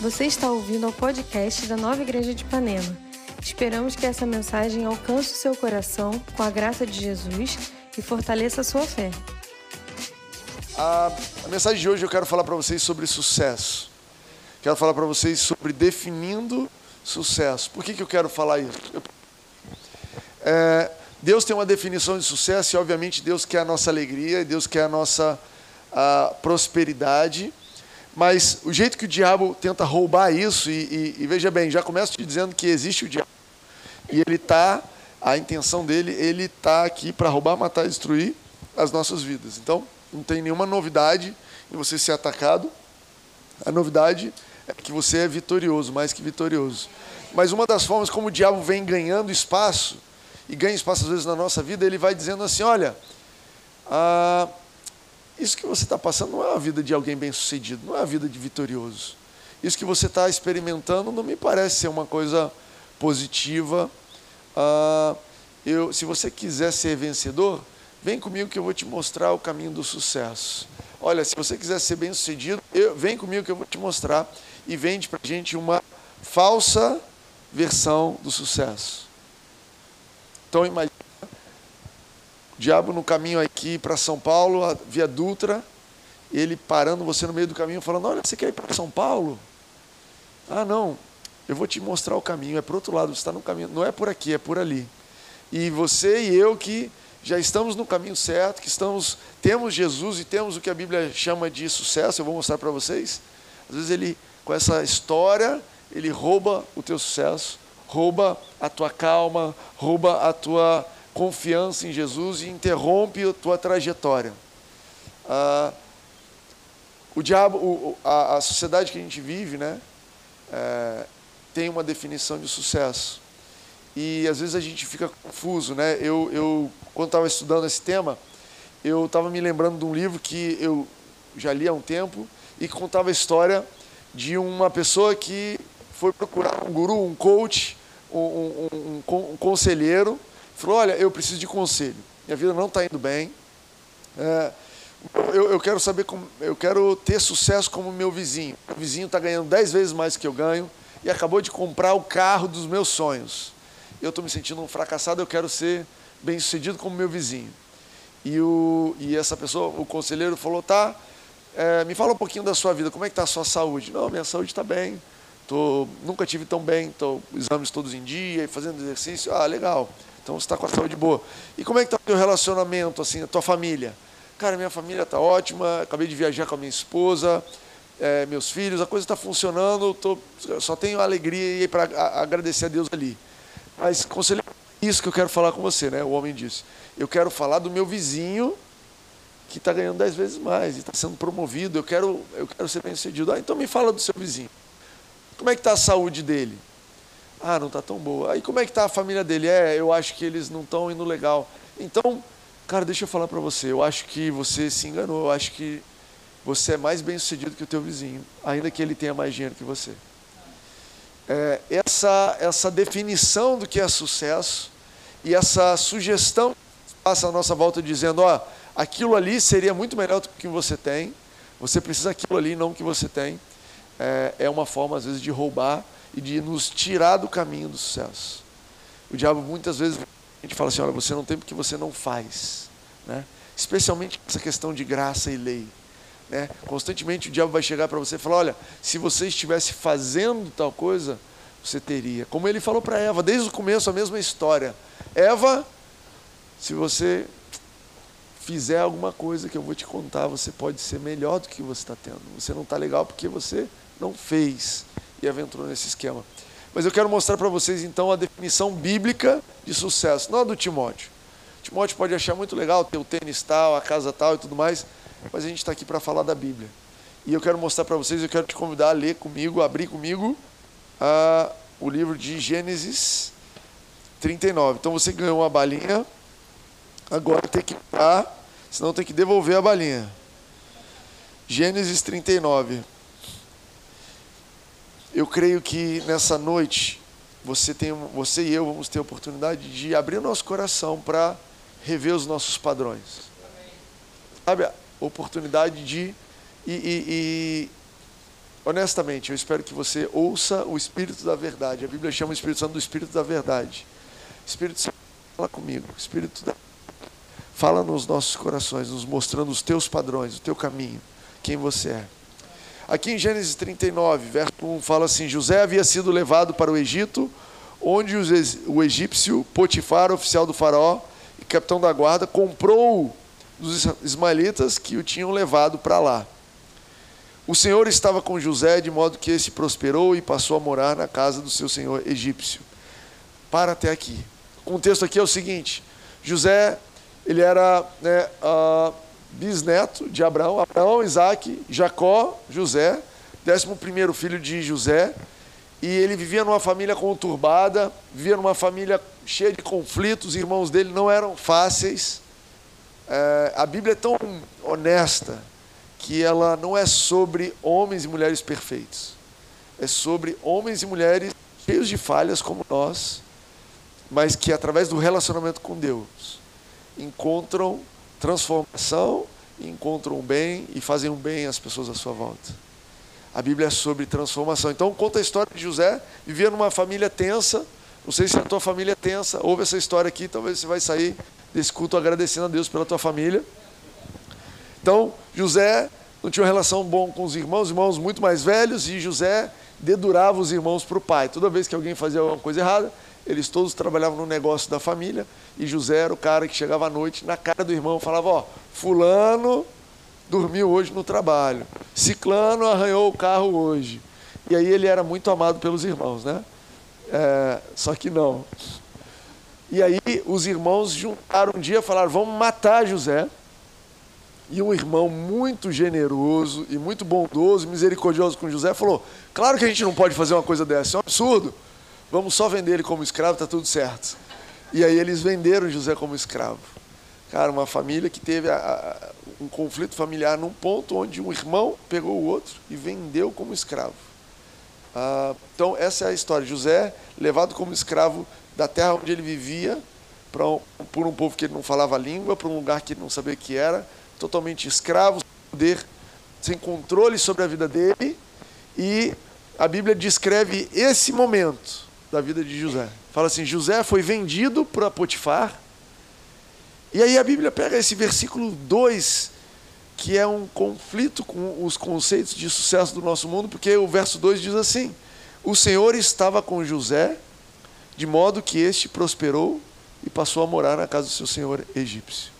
Você está ouvindo ao podcast da Nova Igreja de Ipanema. Esperamos que essa mensagem alcance o seu coração com a graça de Jesus e fortaleça a sua fé. A, a mensagem de hoje eu quero falar para vocês sobre sucesso. Quero falar para vocês sobre definindo sucesso. Por que, que eu quero falar isso? É, Deus tem uma definição de sucesso e, obviamente, Deus quer a nossa alegria, Deus quer a nossa a prosperidade. Mas o jeito que o diabo tenta roubar isso, e, e, e veja bem, já começo te dizendo que existe o diabo, e ele está, a intenção dele, ele está aqui para roubar, matar e destruir as nossas vidas. Então, não tem nenhuma novidade em você ser atacado. A novidade é que você é vitorioso, mais que vitorioso. Mas uma das formas como o diabo vem ganhando espaço, e ganha espaço às vezes na nossa vida, ele vai dizendo assim: olha, ah, isso que você está passando não é a vida de alguém bem sucedido, não é a vida de vitorioso. Isso que você está experimentando não me parece ser uma coisa positiva. Ah, eu, se você quiser ser vencedor, vem comigo que eu vou te mostrar o caminho do sucesso. Olha, se você quiser ser bem sucedido, eu, vem comigo que eu vou te mostrar. E vende para gente uma falsa versão do sucesso. Então imagina o diabo no caminho aqui para São Paulo, via Dutra, ele parando você no meio do caminho, falando: Olha, você quer ir para São Paulo? Ah, não, eu vou te mostrar o caminho, é para outro lado, você está no caminho, não é por aqui, é por ali. E você e eu que já estamos no caminho certo, que estamos, temos Jesus e temos o que a Bíblia chama de sucesso, eu vou mostrar para vocês. Às vezes ele, com essa história, ele rouba o teu sucesso, rouba a tua calma, rouba a tua confiança em Jesus e interrompe a tua trajetória. Ah, o diabo, o, a, a, sociedade que a gente vive, né, é, tem uma definição de sucesso. E às vezes a gente fica confuso, né? Eu, eu quando estava estudando esse tema, eu estava me lembrando de um livro que eu já li há um tempo e que contava a história de uma pessoa que foi procurar um guru, um coach, um, um, um, um conselheiro, falou: Olha, eu preciso de conselho. Minha vida não está indo bem. É, eu, eu, quero saber como, eu quero ter sucesso como meu vizinho. O vizinho está ganhando dez vezes mais que eu ganho e acabou de comprar o carro dos meus sonhos. Eu estou me sentindo um fracassado. Eu quero ser bem sucedido como meu vizinho. E, o, e essa pessoa, o conselheiro, falou: Tá, é, me fala um pouquinho da sua vida. Como é que está a sua saúde? Não, minha saúde está bem. Tô, nunca tive tão bem. Estou exames todos em dia, fazendo exercício. Ah, legal. Então você está com a saúde boa. E como é que está o teu relacionamento, assim, a tua família? Cara, minha família está ótima, acabei de viajar com a minha esposa, é, meus filhos, a coisa está funcionando, tô, só tenho alegria para agradecer a Deus ali. Mas, conselheiro, isso que eu quero falar com você, né? O homem disse. Eu quero falar do meu vizinho que está ganhando dez vezes mais e está sendo promovido. Eu quero, eu quero ser bem sucedido. Ah, então me fala do seu vizinho. Como é que está a saúde dele? Ah, não está tão boa. Aí como é que está a família dele? É, eu acho que eles não estão indo legal. Então, cara, deixa eu falar para você. Eu acho que você se enganou. Eu acho que você é mais bem sucedido que o teu vizinho, ainda que ele tenha mais dinheiro que você. É, essa, essa definição do que é sucesso e essa sugestão que passa à nossa volta dizendo, ó, aquilo ali seria muito melhor do que você tem, você precisa aquilo ali, não que você tem, é, é uma forma, às vezes, de roubar e de nos tirar do caminho do sucesso. O diabo muitas vezes a gente fala assim, olha, você não tem porque você não faz, né? Especialmente essa questão de graça e lei, né? Constantemente o diabo vai chegar para você e falar, olha, se você estivesse fazendo tal coisa, você teria. Como ele falou para Eva, desde o começo a mesma história. Eva, se você fizer alguma coisa que eu vou te contar, você pode ser melhor do que você está tendo. Você não está legal porque você não fez e aventurou nesse esquema. Mas eu quero mostrar para vocês então a definição bíblica de sucesso, não a do Timóteo. Timóteo pode achar muito legal ter o tênis tal, a casa tal e tudo mais, mas a gente está aqui para falar da Bíblia. E eu quero mostrar para vocês, eu quero te convidar a ler comigo, abrir comigo a, o livro de Gênesis 39. Então você ganhou uma balinha, agora tem que dar, senão tem que devolver a balinha. Gênesis 39. Eu creio que nessa noite você, tem, você e eu vamos ter a oportunidade de abrir o nosso coração para rever os nossos padrões. Sabe, a oportunidade de. E, e, e honestamente, eu espero que você ouça o Espírito da Verdade. A Bíblia chama o Espírito Santo do Espírito da Verdade. Espírito Santo, fala comigo. Espírito da... Fala nos nossos corações, nos mostrando os teus padrões, o teu caminho, quem você é. Aqui em Gênesis 39, verso 1, fala assim: José havia sido levado para o Egito, onde o egípcio Potifar, oficial do faraó e capitão da guarda, comprou dos ismaelitas que o tinham levado para lá. O Senhor estava com José, de modo que esse prosperou e passou a morar na casa do seu senhor egípcio. Para até aqui. O contexto aqui é o seguinte: José, ele era né, uh, bisneto de Abraão, Abraão, Isaac, Jacó, José, décimo primeiro filho de José, e ele vivia numa família conturbada, vivia numa família cheia de conflitos, os irmãos dele não eram fáceis. É, a Bíblia é tão honesta que ela não é sobre homens e mulheres perfeitos, é sobre homens e mulheres cheios de falhas como nós, mas que através do relacionamento com Deus encontram transformação, encontram o bem e fazem um bem às pessoas à sua volta. A Bíblia é sobre transformação. Então conta a história de José, vivia numa família tensa. Não sei se a tua família é tensa, ouve essa história aqui, talvez você vai sair desse culto agradecendo a Deus pela tua família. Então, José não tinha uma relação boa com os irmãos, irmãos muito mais velhos, e José dedurava os irmãos para o pai. Toda vez que alguém fazia alguma coisa errada, eles todos trabalhavam no negócio da família e José era o cara que chegava à noite na cara do irmão falava: Ó, Fulano dormiu hoje no trabalho, Ciclano arranhou o carro hoje. E aí ele era muito amado pelos irmãos, né? É, só que não. E aí os irmãos juntaram um dia e falaram: Vamos matar José. E um irmão muito generoso e muito bondoso, misericordioso com José, falou: Claro que a gente não pode fazer uma coisa dessa, é um absurdo vamos só vender ele como escravo, está tudo certo. E aí eles venderam José como escravo. Cara, uma família que teve a, a, um conflito familiar num ponto onde um irmão pegou o outro e vendeu como escravo. Ah, então, essa é a história. José, levado como escravo da terra onde ele vivia, um, por um povo que ele não falava a língua, para um lugar que ele não sabia o que era, totalmente escravo, sem poder, sem controle sobre a vida dele. E a Bíblia descreve esse momento da vida de José. Fala assim: José foi vendido para Potifar. E aí a Bíblia pega esse versículo 2, que é um conflito com os conceitos de sucesso do nosso mundo, porque o verso 2 diz assim: O Senhor estava com José, de modo que este prosperou e passou a morar na casa do seu senhor egípcio.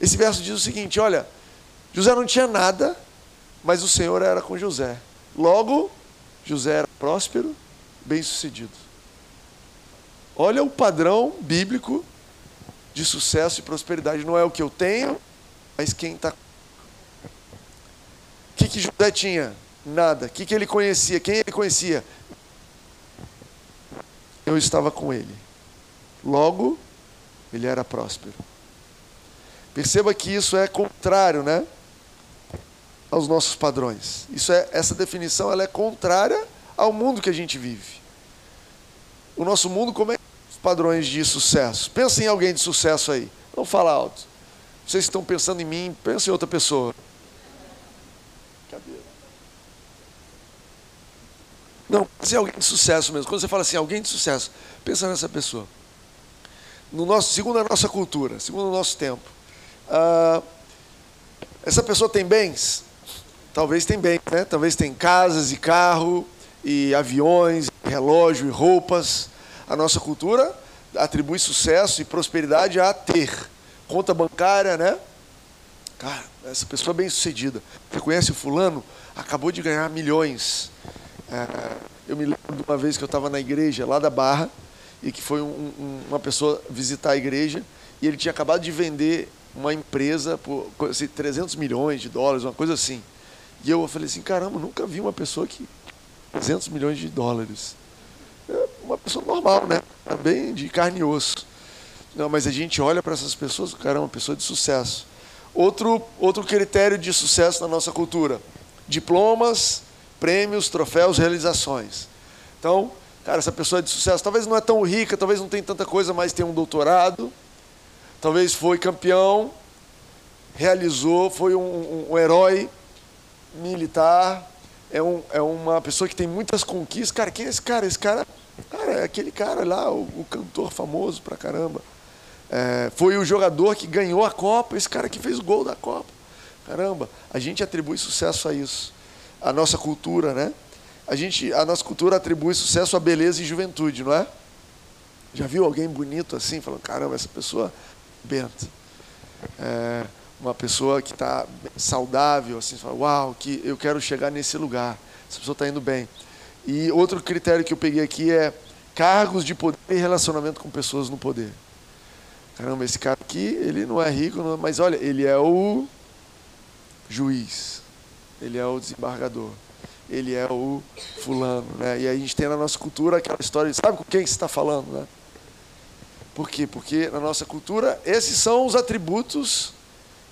Esse verso diz o seguinte: olha, José não tinha nada, mas o Senhor era com José. Logo, José era próspero bem-sucedido. Olha o padrão bíblico de sucesso e prosperidade. Não é o que eu tenho, mas quem está. O que, que José tinha? Nada. O que, que ele conhecia? Quem ele conhecia? Eu estava com ele. Logo, ele era próspero. Perceba que isso é contrário, né? Aos nossos padrões. Isso é, essa definição ela é contrária ao mundo que a gente vive. O nosso mundo, como é os padrões de sucesso? Pensa em alguém de sucesso aí. Não fala alto. Vocês estão pensando em mim, pensa em outra pessoa. Cadê? Não, pensa em alguém de sucesso mesmo. Quando você fala assim, alguém de sucesso, pensa nessa pessoa. No nosso, segundo a nossa cultura, segundo o nosso tempo. Ah, essa pessoa tem bens? Talvez tem bens, né? Talvez tem casas e carro, e aviões, relógio e roupas. A nossa cultura atribui sucesso e prosperidade a ter conta bancária, né? Cara, essa pessoa é bem sucedida. Você conhece o fulano? Acabou de ganhar milhões. É, eu me lembro de uma vez que eu estava na igreja lá da Barra e que foi um, um, uma pessoa visitar a igreja e ele tinha acabado de vender uma empresa por assim, 300 milhões de dólares, uma coisa assim. E eu falei assim, caramba, nunca vi uma pessoa que 200 milhões de dólares. É uma pessoa normal, né? Bem de carne e osso. Não, mas a gente olha para essas pessoas, o cara é uma pessoa de sucesso. Outro, outro critério de sucesso na nossa cultura: diplomas, prêmios, troféus, realizações. Então, cara, essa pessoa é de sucesso talvez não é tão rica, talvez não tenha tanta coisa, mas tem um doutorado, talvez foi campeão, realizou, foi um, um, um herói militar, é, um, é uma pessoa que tem muitas conquistas. Cara, quem é esse cara? Esse cara, cara é aquele cara lá, o, o cantor famoso pra caramba. É, foi o jogador que ganhou a Copa, esse cara que fez o gol da Copa. Caramba, a gente atribui sucesso a isso. A nossa cultura, né? A, gente, a nossa cultura atribui sucesso a beleza e juventude, não é? Já viu alguém bonito assim, falando, caramba, essa pessoa benta. É, uma pessoa que está saudável, assim, fala, uau, que eu quero chegar nesse lugar. Essa pessoa está indo bem. E outro critério que eu peguei aqui é cargos de poder e relacionamento com pessoas no poder. Caramba, esse cara aqui, ele não é rico, não, mas olha, ele é o juiz, ele é o desembargador, ele é o fulano, né? E aí a gente tem na nossa cultura aquela história, de, sabe com quem você está falando, né? Por quê? Porque na nossa cultura esses são os atributos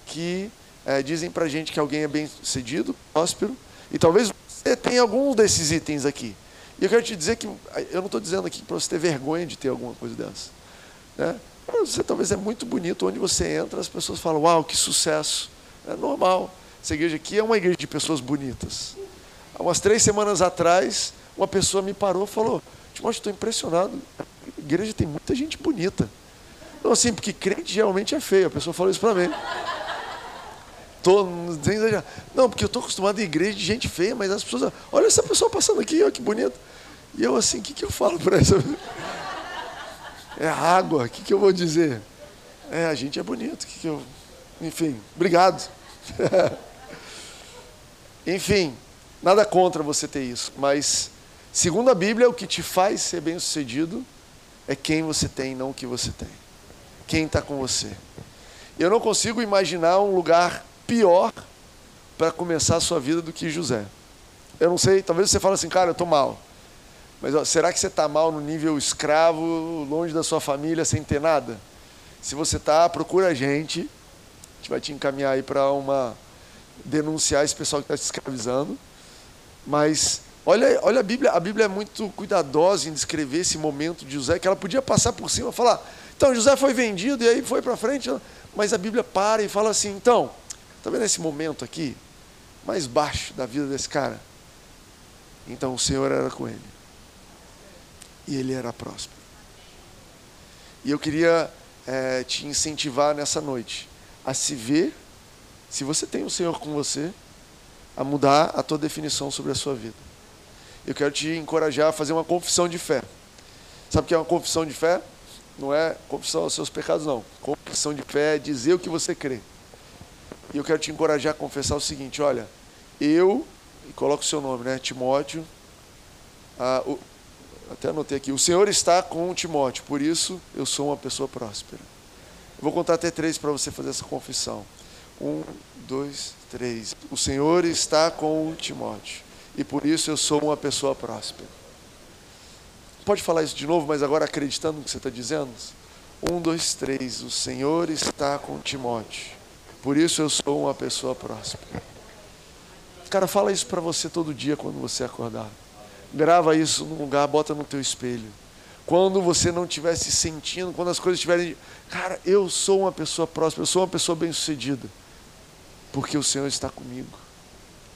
que é, dizem para gente que alguém é bem sucedido, próspero, e talvez você tenha alguns desses itens aqui. E eu quero te dizer que eu não estou dizendo aqui para você ter vergonha de ter alguma coisa dessa. Né? Você talvez é muito bonito, onde você entra, as pessoas falam, uau, que sucesso. É normal. Essa igreja aqui é uma igreja de pessoas bonitas. Há umas três semanas atrás, uma pessoa me parou e falou, Timóteo, estou impressionado. A igreja tem muita gente bonita. Não assim, porque crente geralmente é feio. A pessoa falou isso para mim. Tô, não, porque eu estou acostumado a igreja de gente feia, mas as pessoas. Olha essa pessoa passando aqui, olha que bonito. E eu assim, o que, que eu falo para essa É água, o que, que eu vou dizer? É, a gente é bonito, que, que eu. Enfim, obrigado. Enfim, nada contra você ter isso, mas segundo a Bíblia, o que te faz ser bem sucedido é quem você tem, não o que você tem. Quem está com você. Eu não consigo imaginar um lugar pior para começar a sua vida do que José. Eu não sei, talvez você fale assim, cara, eu estou mal. Mas ó, será que você está mal no nível escravo, longe da sua família, sem ter nada? Se você está, procura a gente. A gente vai te encaminhar aí para uma denunciar esse pessoal que está te escravizando. Mas olha, olha a Bíblia, a Bíblia é muito cuidadosa em descrever esse momento de José, que ela podia passar por cima e falar, então José foi vendido e aí foi para frente. Mas a Bíblia para e fala assim, então, Está vendo esse momento aqui? Mais baixo da vida desse cara? Então o Senhor era com ele. E ele era próspero. E eu queria é, te incentivar nessa noite a se ver, se você tem o Senhor com você, a mudar a tua definição sobre a sua vida. Eu quero te encorajar a fazer uma confissão de fé. Sabe o que é uma confissão de fé? Não é confissão aos seus pecados, não. Confissão de fé é dizer o que você crê. E eu quero te encorajar a confessar o seguinte: olha, eu, e coloca o seu nome, né? Timóteo. O, até anotei aqui: o Senhor está com Timóteo, por isso eu sou uma pessoa próspera. Eu vou contar até três para você fazer essa confissão. Um, dois, três. O Senhor está com Timóteo, e por isso eu sou uma pessoa próspera. Pode falar isso de novo, mas agora acreditando no que você está dizendo? Um, dois, três. O Senhor está com Timóteo por isso eu sou uma pessoa próspera. Cara, fala isso para você todo dia quando você acordar. Grava isso num lugar, bota no teu espelho. Quando você não estiver se sentindo, quando as coisas estiverem. Cara, eu sou uma pessoa próspera, eu sou uma pessoa bem-sucedida. Porque o Senhor está comigo.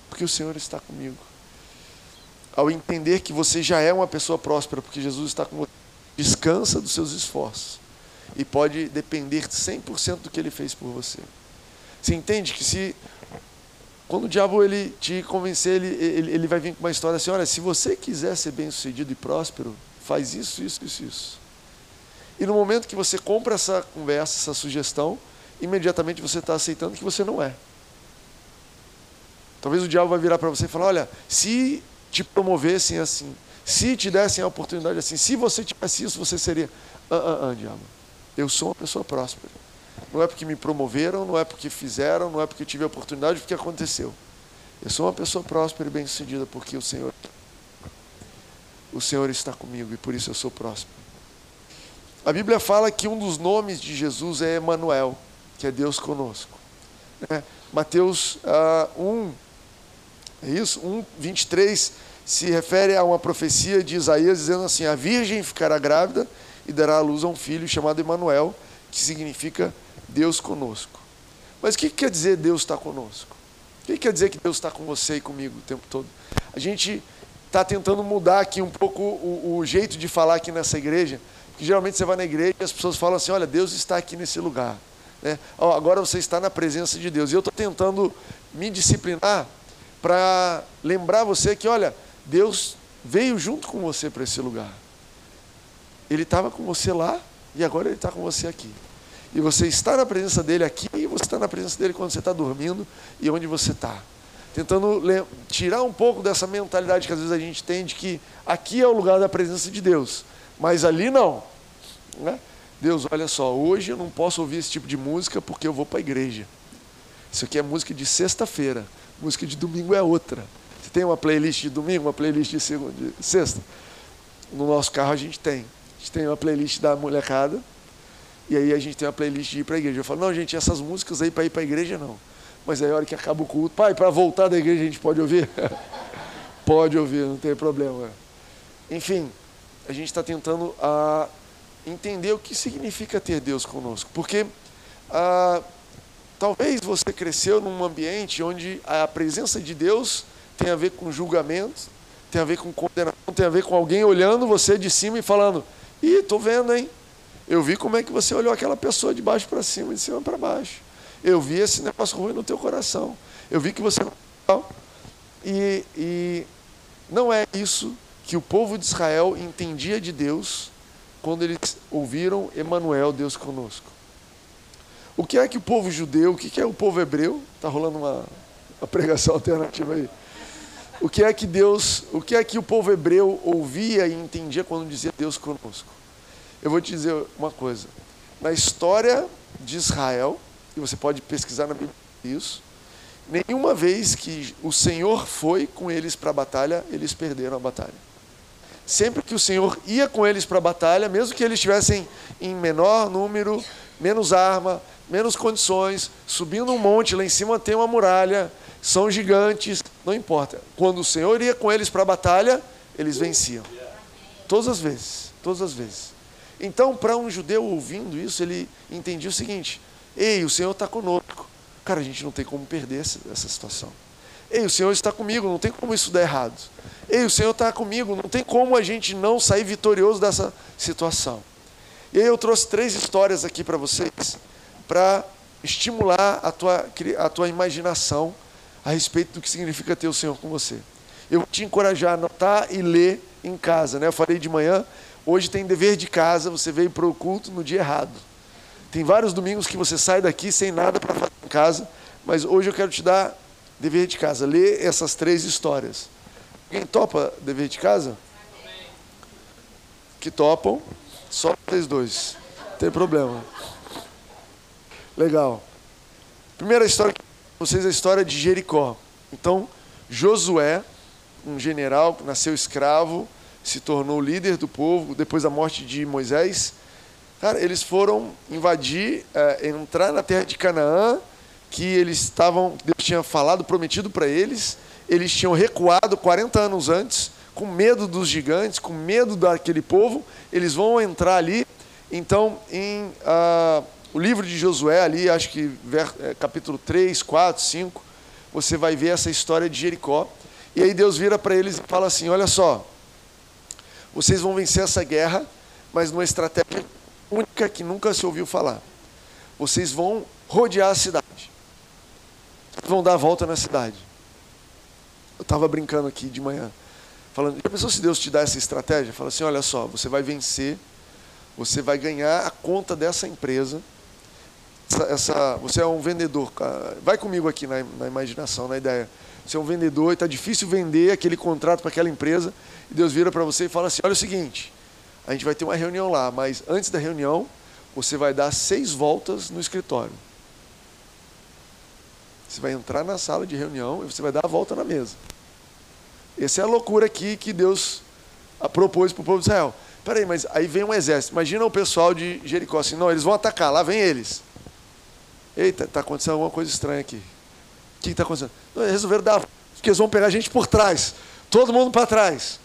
Porque o Senhor está comigo. Ao entender que você já é uma pessoa próspera, porque Jesus está com você, descansa dos seus esforços. E pode depender 100% do que ele fez por você. Você entende que se quando o diabo ele te convencer, ele, ele, ele vai vir com uma história assim: olha, se você quiser ser bem sucedido e próspero, faz isso, isso, isso, isso. E no momento que você compra essa conversa, essa sugestão, imediatamente você está aceitando que você não é. Talvez o diabo vai virar para você e falar: olha, se te promovessem assim, se te dessem a oportunidade assim, se você tivesse isso, você seria. Ah, ah, ah, diabo. Eu sou uma pessoa próspera. Não é porque me promoveram, não é porque fizeram, não é porque tive a oportunidade, porque aconteceu. Eu sou uma pessoa próspera e bem-sucedida porque o Senhor o Senhor está comigo e por isso eu sou próspero. A Bíblia fala que um dos nomes de Jesus é Emanuel, que é Deus conosco. É, Mateus uh, 1, é isso? 1, 23 se refere a uma profecia de Isaías dizendo assim: A virgem ficará grávida e dará à luz a um filho chamado Emanuel, que significa Deus conosco. Mas o que quer dizer Deus está conosco? O que quer dizer que Deus está com você e comigo o tempo todo? A gente está tentando mudar aqui um pouco o, o, jeito de falar aqui nessa igreja, porque geralmente você vai na igreja e as pessoas falam assim: olha, Deus está aqui nesse lugar. Né? Oh, agora você está na presença de Deus. E eu estou tentando me disciplinar para lembrar você que, olha, Deus veio junto com você para esse lugar. Ele estava com você lá e agora ele está com você aqui. E você está na presença dele aqui e você está na presença dele quando você está dormindo e onde você está. Tentando tirar um pouco dessa mentalidade que às vezes a gente tem de que aqui é o lugar da presença de Deus, mas ali não. Né? Deus, olha só, hoje eu não posso ouvir esse tipo de música porque eu vou para a igreja. Isso aqui é música de sexta-feira, música de domingo é outra. Você tem uma playlist de domingo, uma playlist de, segunda, de sexta? No nosso carro a gente tem. A gente tem uma playlist da molecada, e aí a gente tem uma playlist de ir para a igreja. Eu falo, não, gente, essas músicas aí para ir para a igreja não. Mas aí a hora que acaba o culto, pai, para voltar da igreja a gente pode ouvir? pode ouvir, não tem problema. Enfim, a gente está tentando a, entender o que significa ter Deus conosco. Porque a, talvez você cresceu num ambiente onde a presença de Deus tem a ver com julgamento, tem a ver com condenação, tem a ver com alguém olhando você de cima e falando: Ih, estou vendo, hein? Eu vi como é que você olhou aquela pessoa de baixo para cima, de cima para baixo. Eu vi esse negócio ruim no teu coração. Eu vi que você não. E, e não é isso que o povo de Israel entendia de Deus quando eles ouviram Emanuel, Deus conosco. O que é que o povo judeu, o que é o povo hebreu? Está rolando uma, uma pregação alternativa aí. O que é que Deus, o que é que o povo hebreu ouvia e entendia quando dizia Deus conosco? Eu vou te dizer uma coisa. Na história de Israel, e você pode pesquisar na Bíblia isso, nenhuma vez que o Senhor foi com eles para a batalha, eles perderam a batalha. Sempre que o Senhor ia com eles para a batalha, mesmo que eles estivessem em menor número, menos arma, menos condições, subindo um monte, lá em cima tem uma muralha, são gigantes, não importa. Quando o Senhor ia com eles para a batalha, eles venciam. Todas as vezes, todas as vezes. Então, para um judeu ouvindo isso, ele entendia o seguinte: ei, o Senhor está conosco. Cara, a gente não tem como perder essa, situação. Ei, o Senhor está comigo, não tem como isso dar errado. Ei, o Senhor está comigo, não tem como a gente não sair vitorioso dessa situação. E aí eu trouxe três histórias aqui para vocês, para estimular a tua, a tua imaginação a respeito do que significa ter o Senhor com você. Eu vou te encorajar a anotar e ler em casa. Né? Eu falei de manhã, Hoje tem dever de casa, você veio para o culto no dia errado. Tem vários domingos que você sai daqui sem nada para fazer em casa, mas hoje eu quero te dar dever de casa. Lê essas três histórias. Quem topa dever de casa? Que topam? Só vocês dois. Não tem problema. Legal. Primeira história vocês é a história de Jericó. Então, Josué, um general que nasceu escravo, se tornou líder do povo depois da morte de Moisés. Cara, eles foram invadir, é, entrar na terra de Canaã, que eles estavam, Deus tinha falado, prometido para eles. Eles tinham recuado 40 anos antes, com medo dos gigantes, com medo daquele povo. Eles vão entrar ali. Então, em ah, o livro de Josué, ali, acho que ver, é, capítulo 3, 4, 5, você vai ver essa história de Jericó. E aí Deus vira para eles e fala assim: Olha só, vocês vão vencer essa guerra, mas numa estratégia única que nunca se ouviu falar. Vocês vão rodear a cidade. Vão dar a volta na cidade. Eu estava brincando aqui de manhã, falando, já pensou se Deus te dá essa estratégia? Fala assim, olha só, você vai vencer, você vai ganhar a conta dessa empresa. Essa, essa você é um vendedor, vai comigo aqui na, na imaginação, na ideia. Você é um vendedor e está difícil vender aquele contrato para aquela empresa e Deus vira para você e fala assim: olha o seguinte, a gente vai ter uma reunião lá, mas antes da reunião, você vai dar seis voltas no escritório. Você vai entrar na sala de reunião e você vai dar a volta na mesa. Essa é a loucura aqui que Deus propôs para o povo de Israel. Peraí, mas aí vem um exército. Imagina o pessoal de Jericó assim: não, eles vão atacar, lá vem eles. Eita, está acontecendo alguma coisa estranha aqui. Que está acontecendo? Não, eles resolveram dar. Porque eles vão pegar a gente por trás. Todo mundo para trás.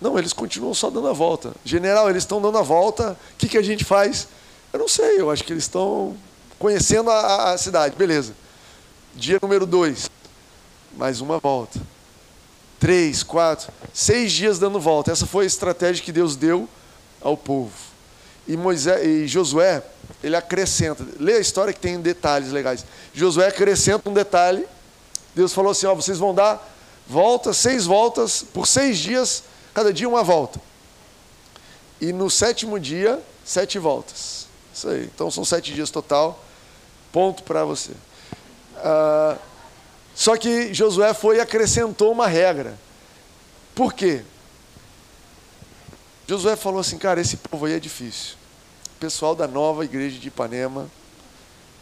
Não, eles continuam só dando a volta. General, eles estão dando a volta, o que, que a gente faz? Eu não sei, eu acho que eles estão conhecendo a, a cidade, beleza. Dia número dois, mais uma volta. três, quatro, seis dias dando volta. Essa foi a estratégia que Deus deu ao povo. E, Moisés, e Josué, ele acrescenta. Lê a história que tem detalhes legais. Josué acrescenta um detalhe. Deus falou assim: ó, vocês vão dar voltas, seis voltas, por seis dias, cada dia uma volta. E no sétimo dia, sete voltas. Isso aí. Então são sete dias total. Ponto para você. Ah, só que Josué foi e acrescentou uma regra. Por quê? Josué falou assim, cara, esse povo aí é difícil. Pessoal da nova igreja de Ipanema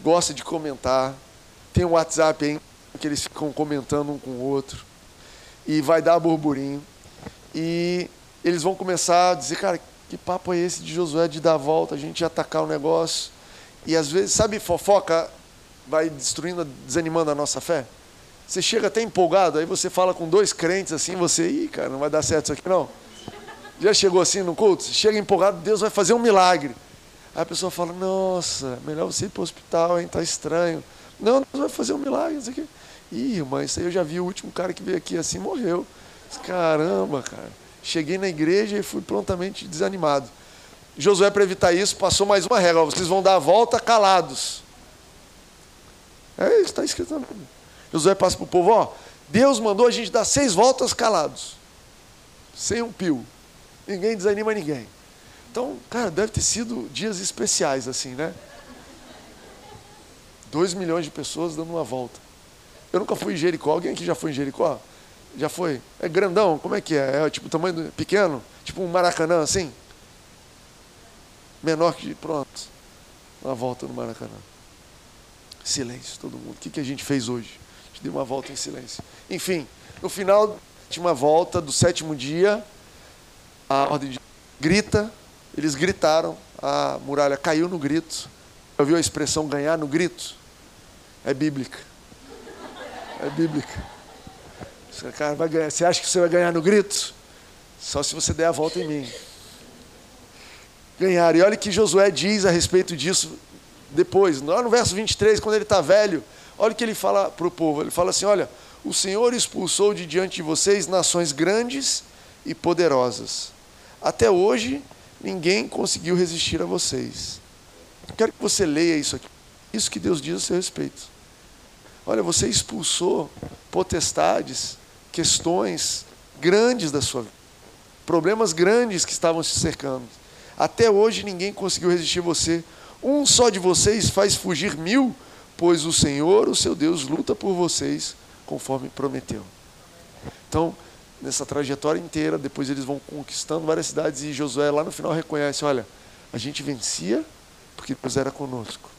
gosta de comentar. Tem um WhatsApp aí que eles ficam comentando um com o outro. E vai dar burburinho. E eles vão começar a dizer, cara, que papo é esse de Josué de dar a volta, a gente atacar o negócio? E às vezes, sabe, fofoca vai destruindo, desanimando a nossa fé? Você chega até empolgado, aí você fala com dois crentes assim, você, ih, cara, não vai dar certo isso aqui não. Já chegou assim no culto? Você chega empolgado, Deus vai fazer um milagre. Aí a pessoa fala, nossa, melhor você ir para o hospital, hein? Tá estranho. Não, Deus vai fazer um milagre, isso aqui. Ih, irmã, isso aí eu já vi o último cara que veio aqui assim, morreu. Caramba, cara. Cheguei na igreja e fui prontamente desanimado. Josué, para evitar isso, passou mais uma regra. Vocês vão dar a volta calados. É isso, está escrito na Bíblia. Josué passa para o povo, ó, Deus mandou a gente dar seis voltas calados. Sem um pio. Ninguém desanima ninguém. Então, cara, deve ter sido dias especiais assim, né? Dois milhões de pessoas dando uma volta. Eu nunca fui em Jericó. Alguém aqui já foi em Jericó? Já foi? É grandão? Como é que é? É tipo tamanho do, pequeno? Tipo um Maracanã assim? Menor que. Pronto. Uma volta no Maracanã. Silêncio, todo mundo. O que, a gente fez hoje? A gente deu uma volta em silêncio. Enfim, no final uma volta do sétimo dia, a ordem de grita, eles gritaram, a muralha caiu no grito. Ouviu a expressão ganhar no grito? É bíblica. É bíblica. Você, cara, vai ganhar. você acha que você vai ganhar no grito? Só se você der a volta em mim. Ganhar. E olha que Josué diz a respeito disso depois. Lá no verso 23, quando ele está velho, olha o que ele fala para o povo. Ele fala assim: Olha, o Senhor expulsou de diante de vocês nações grandes e poderosas. Até hoje, ninguém conseguiu resistir a vocês. Quero que você leia isso aqui. Isso que Deus diz a seu respeito. Olha, você expulsou potestades, questões grandes da sua vida, problemas grandes que estavam se cercando. Até hoje ninguém conseguiu resistir a você. Um só de vocês faz fugir mil, pois o Senhor, o seu Deus, luta por vocês conforme prometeu. Então, nessa trajetória inteira, depois eles vão conquistando várias cidades e Josué lá no final reconhece: olha, a gente vencia porque Deus era conosco.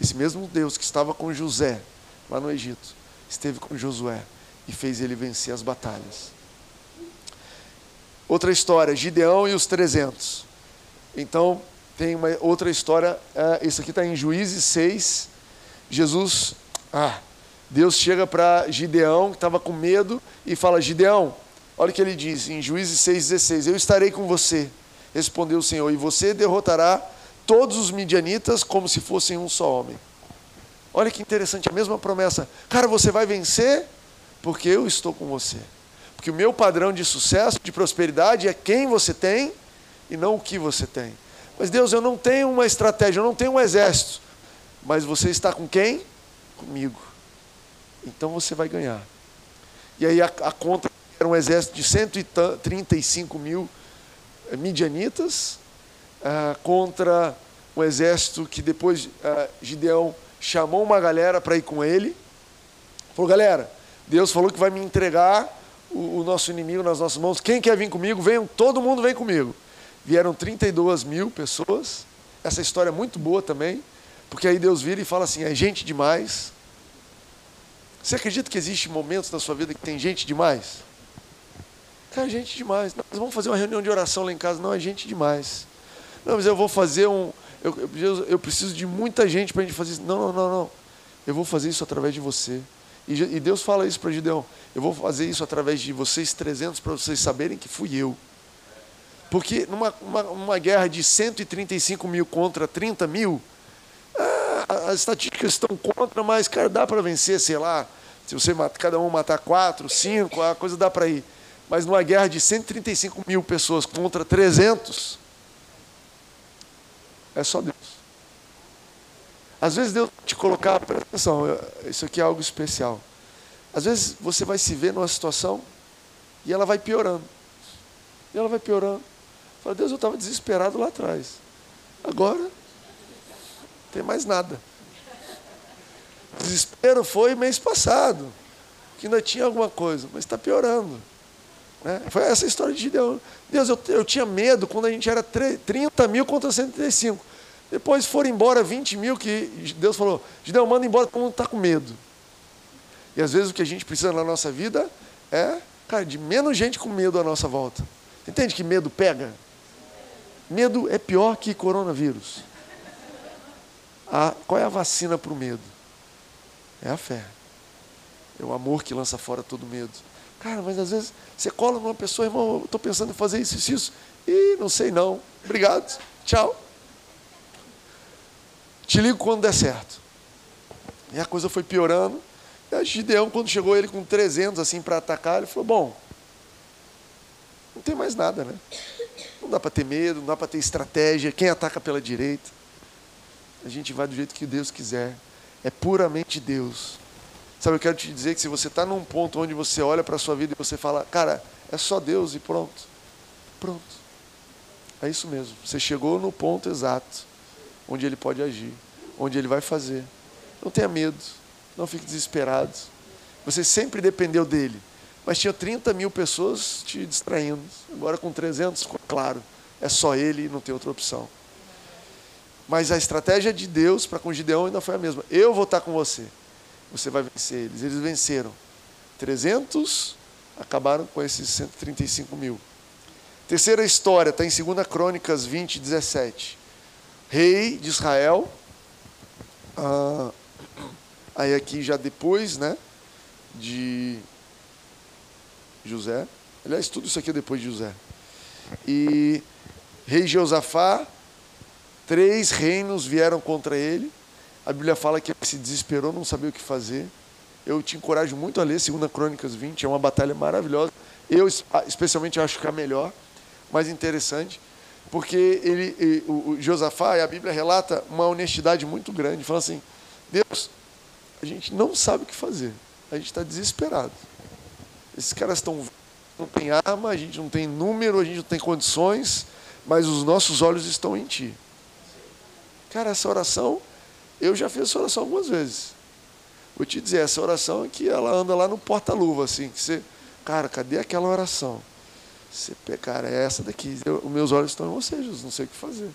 Esse mesmo Deus que estava com José lá no Egito, esteve com Josué e fez ele vencer as batalhas. Outra história, Gideão e os 300. Então, tem uma outra história, é, isso aqui está em Juízes 6. Jesus, ah, Deus chega para Gideão, que estava com medo, e fala: Gideão, olha o que ele diz em Juízes 6,16: Eu estarei com você, respondeu o Senhor, e você derrotará todos os midianitas como se fossem um só homem. Olha que interessante, a mesma promessa. Cara, você vai vencer porque eu estou com você. Porque o meu padrão de sucesso, de prosperidade é quem você tem e não o que você tem. Mas Deus, eu não tenho uma estratégia, eu não tenho um exército. Mas você está com quem? Comigo. Então você vai ganhar. E aí a, a conta era um exército de 135 mil eh, midianitas ah, contra um exército que depois ah, Gideão chamou uma galera para ir com ele. Falou, galera, Deus falou que vai me entregar o, o, nosso inimigo nas nossas mãos. Quem quer vir comigo? Venham, todo mundo vem comigo. Vieram 32 mil pessoas. Essa história é muito boa também, porque aí Deus vira e fala assim: é gente demais. Você acredita que existe momentos na sua vida que tem gente demais? Cara, gente demais. Nós vamos fazer uma reunião de oração lá em casa. Não, é gente demais. Não, mas eu vou fazer um, eu, eu, eu preciso de muita gente para a gente fazer isso. Não, não, não, não. Eu vou fazer isso através de você. E, e Deus fala isso para Gideão. Eu vou fazer isso através de vocês 300 para vocês saberem que fui eu. Porque numa uma, uma guerra de 135 mil contra 30 mil, ah, as estatísticas estão contra, mas, cara, dá para vencer, sei lá, Se você mata, cada um matar quatro, cinco, a coisa dá para ir. Mas numa guerra de 135 mil pessoas contra 300, é só Deus. Às vezes Deus te colocar, presta atenção, isso aqui é algo especial. Às vezes você vai se ver numa situação e ela vai piorando. E ela vai piorando. Fala, Deus, eu estava desesperado lá atrás. Agora, não tem mais nada. Desespero foi mês passado, que ainda tinha alguma coisa, mas está piorando. Né? Foi essa história de Gideão. Deus, eu, eu tinha medo quando a gente era 30 mil contra 135. Depois foram embora 20 mil, que Deus falou, Gideão, manda embora, todo mundo está com medo. E às vezes o que a gente precisa na nossa vida é, cara, de menos gente com medo à nossa volta. Entende que medo pega? Medo é pior que coronavírus. A, qual é a vacina para o medo? É a fé. É o amor que lança fora todo medo. Cara, mas às vezes você cola numa pessoa, irmão, estou pensando em fazer isso, isso, isso. E não sei não. Obrigado. Tchau. Te ligo quando der certo. E a coisa foi piorando. E a Gideão, quando chegou ele com 300 assim para atacar, ele falou: Bom, não tem mais nada, né? Não dá para ter medo, não dá para ter estratégia. Quem ataca pela direita? A gente vai do jeito que Deus quiser. É puramente Deus. Sabe, eu quero te dizer que se você está num ponto onde você olha para a sua vida e você fala, cara, é só Deus e pronto. Pronto. É isso mesmo. Você chegou no ponto exato onde Ele pode agir, onde Ele vai fazer. Não tenha medo, não fique desesperado. Você sempre dependeu dele, mas tinha 30 mil pessoas te distraindo. Agora com 300, claro, é só Ele e não tem outra opção. Mas a estratégia de Deus para com Gideão ainda foi a mesma. Eu vou estar com você. Você vai vencer eles. Eles venceram. 300 acabaram com esses 135 mil. Terceira história está em 2 Crônicas 20, 17. Rei de Israel. Ah, aí aqui já depois, né? De José. Aliás, tudo isso aqui é depois de José. E rei Josafá Três reinos vieram contra ele. A Bíblia fala que ele se desesperou, não sabia o que fazer. Eu te encorajo muito a ler 2 Crônicas 20, é uma batalha maravilhosa. Eu, especialmente, acho que é a melhor, mais interessante, porque ele, o Josafá, a Bíblia relata uma honestidade muito grande. Fala assim: Deus, a gente não sabe o que fazer, a gente está desesperado. Esses caras estão. Não tem arma, a gente não tem número, a gente não tem condições, mas os nossos olhos estão em Ti. Cara, essa oração, eu já fiz essa oração algumas vezes. Vou te dizer, essa oração é que ela anda lá no porta-luva, assim, que você, cara, cadê aquela oração? Você, cara, é essa daqui. Os meus olhos estão em você, Jesus, não sei o que fazer.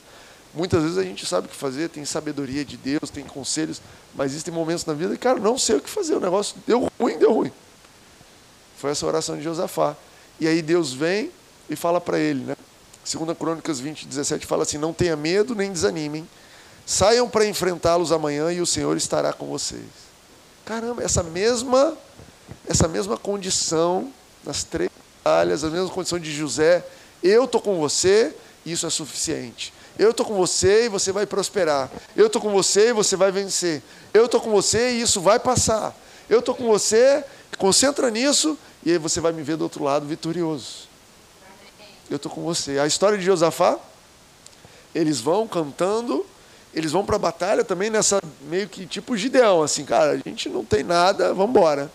Muitas vezes a gente sabe o que fazer, tem sabedoria de Deus, tem conselhos, mas existem momentos na vida que, cara, não sei o que fazer. O negócio deu ruim, deu ruim. Foi essa oração de Josafá. E aí Deus vem e fala para ele, né? Segunda Crônicas 20, 17 fala assim: Não tenha medo nem desanimem, Saiam para enfrentá-los amanhã e o Senhor estará com vocês. Caramba, essa mesma, essa mesma condição nas três batalhas, a mesma condição de José, eu estou com você, isso é suficiente. Eu estou com você e você vai prosperar. Eu estou com você e você vai vencer. Eu estou com você e isso vai passar. Eu estou com você, concentra nisso e aí você vai me ver do outro lado vitorioso. Eu estou com você. A história de Josafá, eles vão cantando eles vão para a batalha também nessa meio que tipo Gideão, assim, cara, a gente não tem nada, vamos embora.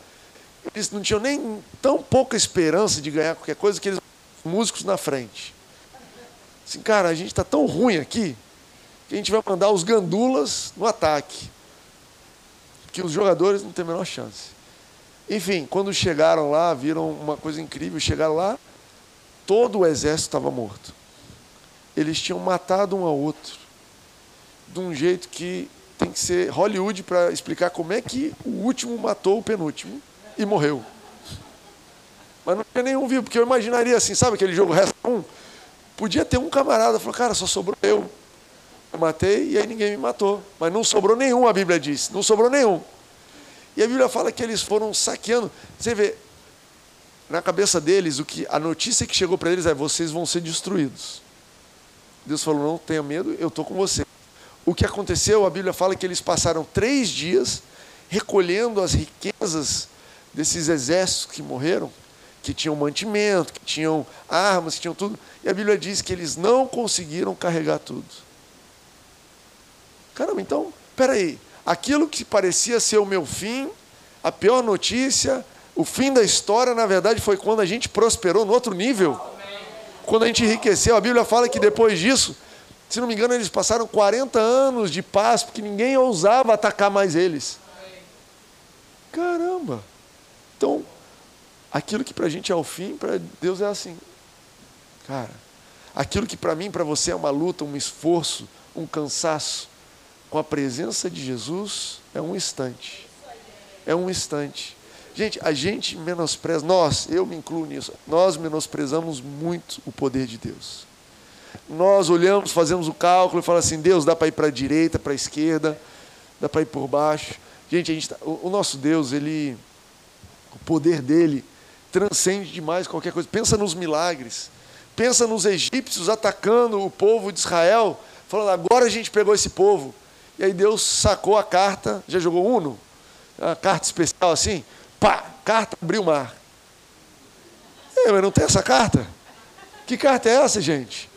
Eles não tinham nem tão pouca esperança de ganhar qualquer coisa que eles músicos na frente. Assim, cara, a gente está tão ruim aqui que a gente vai mandar os gandulas no ataque. Que os jogadores não têm a menor chance. Enfim, quando chegaram lá, viram uma coisa incrível, chegaram lá, todo o exército estava morto. Eles tinham matado um ao outro de um jeito que tem que ser Hollywood para explicar como é que o último matou o penúltimo e morreu. Mas não tinha nenhum vivo, porque eu imaginaria assim, sabe aquele jogo resta um? Podia ter um camarada, falou, cara, só sobrou eu. Eu matei e aí ninguém me matou. Mas não sobrou nenhum, a Bíblia diz. Não sobrou nenhum. E a Bíblia fala que eles foram saqueando. Você vê, na cabeça deles, o que a notícia que chegou para eles é: vocês vão ser destruídos. Deus falou: não tenha medo, eu estou com você o que aconteceu, a Bíblia fala que eles passaram três dias recolhendo as riquezas desses exércitos que morreram, que tinham mantimento, que tinham armas, que tinham tudo. E a Bíblia diz que eles não conseguiram carregar tudo. Caramba, então, peraí. Aquilo que parecia ser o meu fim, a pior notícia, o fim da história, na verdade, foi quando a gente prosperou no outro nível. Quando a gente enriqueceu. A Bíblia fala que depois disso, se não me engano, eles passaram 40 anos de paz, porque ninguém ousava atacar mais eles. Caramba! Então, aquilo que para a gente é o fim, para Deus é assim. Cara, aquilo que para mim, para você é uma luta, um esforço, um cansaço, com a presença de Jesus é um instante. É um instante. Gente, a gente menospreza, nós, eu me incluo nisso, nós menosprezamos muito o poder de Deus. Nós olhamos, fazemos o cálculo e falamos assim: Deus, dá para ir para a direita, para a esquerda, dá para ir por baixo. Gente, a gente tá, o, o nosso Deus, ele, o poder dele transcende demais qualquer coisa. Pensa nos milagres. Pensa nos egípcios atacando o povo de Israel, falando: agora a gente pegou esse povo. E aí Deus sacou a carta, já jogou Uno? A carta especial assim, pá, carta abriu o mar. É, mas não tem essa carta? Que carta é essa, gente?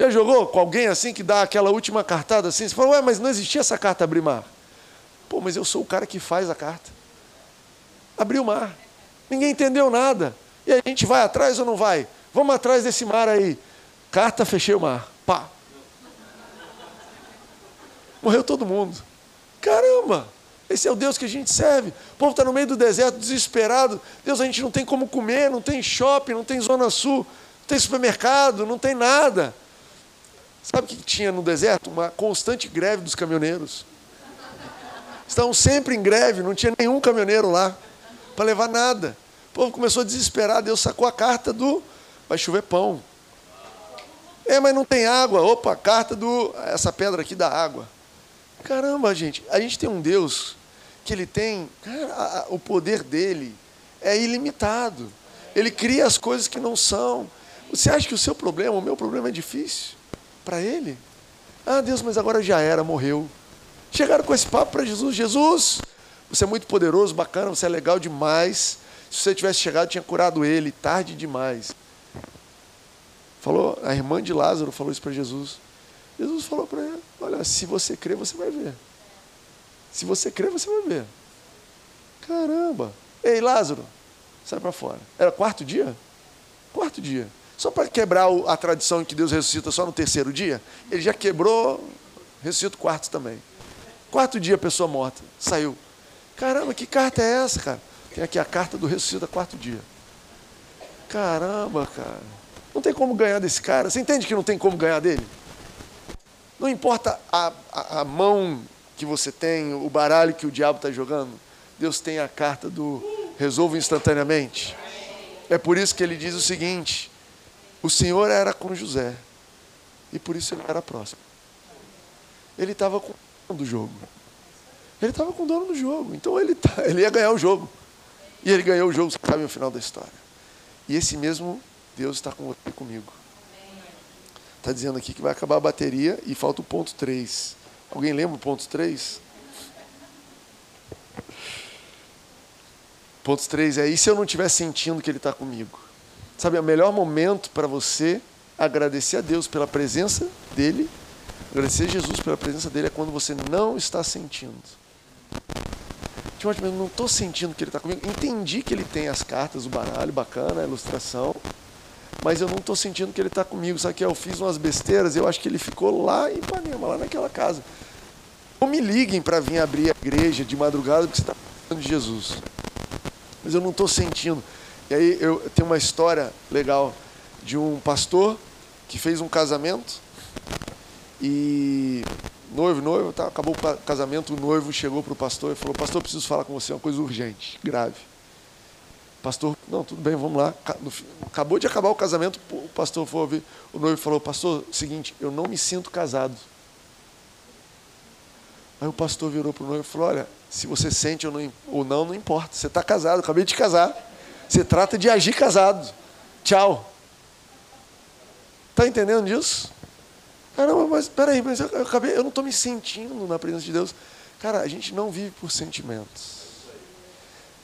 Já jogou com alguém assim que dá aquela última cartada assim? Você fala, ué, mas não existia essa carta abrir mar. Pô, mas eu sou o cara que faz a carta. Abriu o mar. Ninguém entendeu nada. E a gente vai atrás ou não vai? Vamos atrás desse mar aí. Carta, fechei o mar. Pá. Morreu todo mundo. Caramba! Esse é o Deus que a gente serve. O povo está no meio do deserto, desesperado. Deus, a gente não tem como comer, não tem shopping, não tem zona sul, não tem supermercado, não tem nada. Sabe o que tinha no deserto? Uma constante greve dos caminhoneiros. Estavam sempre em greve, não tinha nenhum caminhoneiro lá para levar nada. O povo começou a desesperar, Deus sacou a carta do vai chover pão. É, mas não tem água. Opa, carta do essa pedra aqui da água. Caramba, gente, a gente tem um Deus que ele tem, cara, o poder dele é ilimitado. Ele cria as coisas que não são. Você acha que o seu problema, o meu problema é difícil para ele? Ah, Deus, mas agora já era, morreu. Chegaram com esse papo para Jesus: Jesus, você é muito poderoso, bacana, você é legal demais. Se você tivesse chegado, tinha curado ele, tarde demais. Falou, a irmã de Lázaro falou isso para Jesus. Jesus falou para ele: Olha, se você crer, você vai ver. Se você crer, você vai ver. Caramba! Ei, Lázaro, sai para fora. Era quarto dia? Quarto dia. Só para quebrar a tradição que Deus ressuscita só no terceiro dia, ele já quebrou, ressuscita o quarto também. Quarto dia, pessoa morta, saiu. Caramba, que carta é essa, cara? Tem aqui a carta do ressuscita quarto dia. Caramba, cara. Não tem como ganhar desse cara. Você entende que não tem como ganhar dele? Não importa a, a, a mão que você tem, o baralho que o diabo está jogando, Deus tem a carta do resolva instantaneamente. É por isso que ele diz o seguinte: o Senhor era com José, e por isso ele era próximo. Ele estava com o dono do jogo. Ele estava com o dono do jogo, então ele, tá, ele ia ganhar o jogo. E ele ganhou o jogo, sabe o final da história. E esse mesmo Deus está com você comigo. Está dizendo aqui que vai acabar a bateria e falta o ponto 3. Alguém lembra o ponto 3? Ponto 3 é: e se eu não estiver sentindo que Ele está comigo? Sabe, o melhor momento para você agradecer a Deus pela presença dEle, agradecer a Jesus pela presença dEle é quando você não está sentindo. Timóteo, eu não estou sentindo que Ele está comigo. Entendi que Ele tem as cartas, o baralho, bacana, a ilustração mas eu não estou sentindo que ele está comigo. Sabe que eu fiz umas besteiras, eu acho que ele ficou lá em Ipanema, lá naquela casa. Não me liguem para vir abrir a igreja de madrugada porque você está falando de Jesus. Mas eu não estou sentindo. E aí eu tenho uma história legal de um pastor que fez um casamento e noivo, noivo, tá, acabou o casamento, o noivo chegou para o pastor e falou, pastor, preciso falar com você uma coisa urgente, grave. Pastor, não, tudo bem, vamos lá. Acabou de acabar o casamento, o pastor foi ouvir. O noivo falou: Pastor, seguinte, eu não me sinto casado. Aí o pastor virou para o noivo e falou: Olha, se você sente ou não, ou não, não importa. Você está casado, acabei de casar. Você trata de agir casado. Tchau. Está entendendo disso? Caramba, mas peraí, mas eu, eu, acabei, eu não estou me sentindo na presença de Deus. Cara, a gente não vive por sentimentos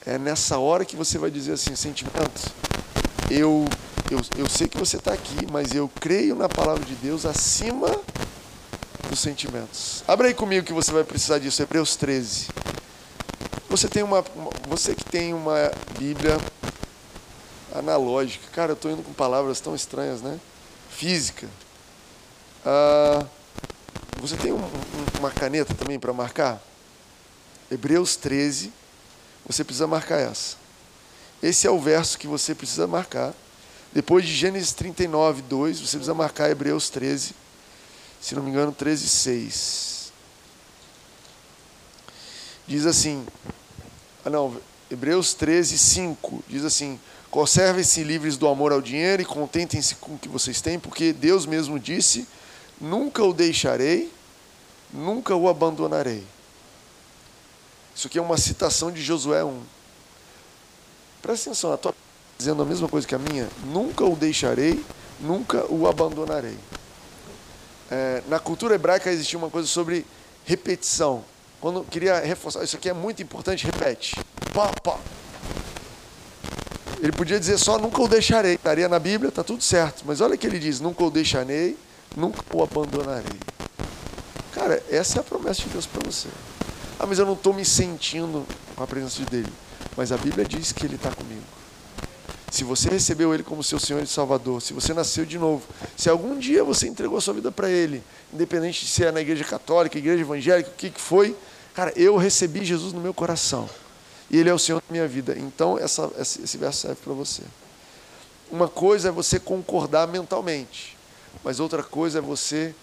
É nessa hora que você vai dizer assim, sentimentos, eu, eu, eu sei que você está aqui, mas eu creio na palavra de Deus acima dos sentimentos. Abra aí comigo que você vai precisar disso, Hebreus 13. Você tem uma, uma você que tem uma Bíblia analógica, cara, eu estou indo com palavras tão estranhas, né? Física. Ah, você tem um, um, uma caneta também para marcar? Hebreus 13, você precisa marcar essa. Esse é o verso que você precisa marcar. Depois de Gênesis 39, 2, você precisa marcar Hebreus 13, se não me engano, 13, 6. Diz assim, ah não, Hebreus 13, 5, diz assim, conservem-se livres do amor ao dinheiro e contentem-se com o que vocês têm, porque Deus mesmo disse, nunca o deixarei, nunca o abandonarei. Isso aqui é uma citação de Josué 1. Presta atenção, a tua dizendo a mesma coisa que a minha, nunca o deixarei, nunca o abandonarei. É, na cultura hebraica existia uma coisa sobre repetição. Quando queria reforçar, isso aqui é muito importante, repete. Pá, pá. Ele podia dizer só nunca o deixarei. Estaria na Bíblia, está tudo certo. Mas olha que ele diz: nunca o deixarei, nunca o abandonarei. Cara, essa é a promessa de Deus para você. Ah, mas eu não estou me sentindo com a presença dele. Mas a Bíblia diz que ele está comigo. Se você recebeu Ele como seu Senhor e Salvador, se você nasceu de novo, se algum dia você entregou a sua vida para Ele, independente de se é na igreja católica, igreja evangélica, o que, que foi, cara, eu recebi Jesus no meu coração. E Ele é o Senhor da minha vida. Então, essa, esse verso serve para você. Uma coisa é você concordar mentalmente, mas outra coisa é você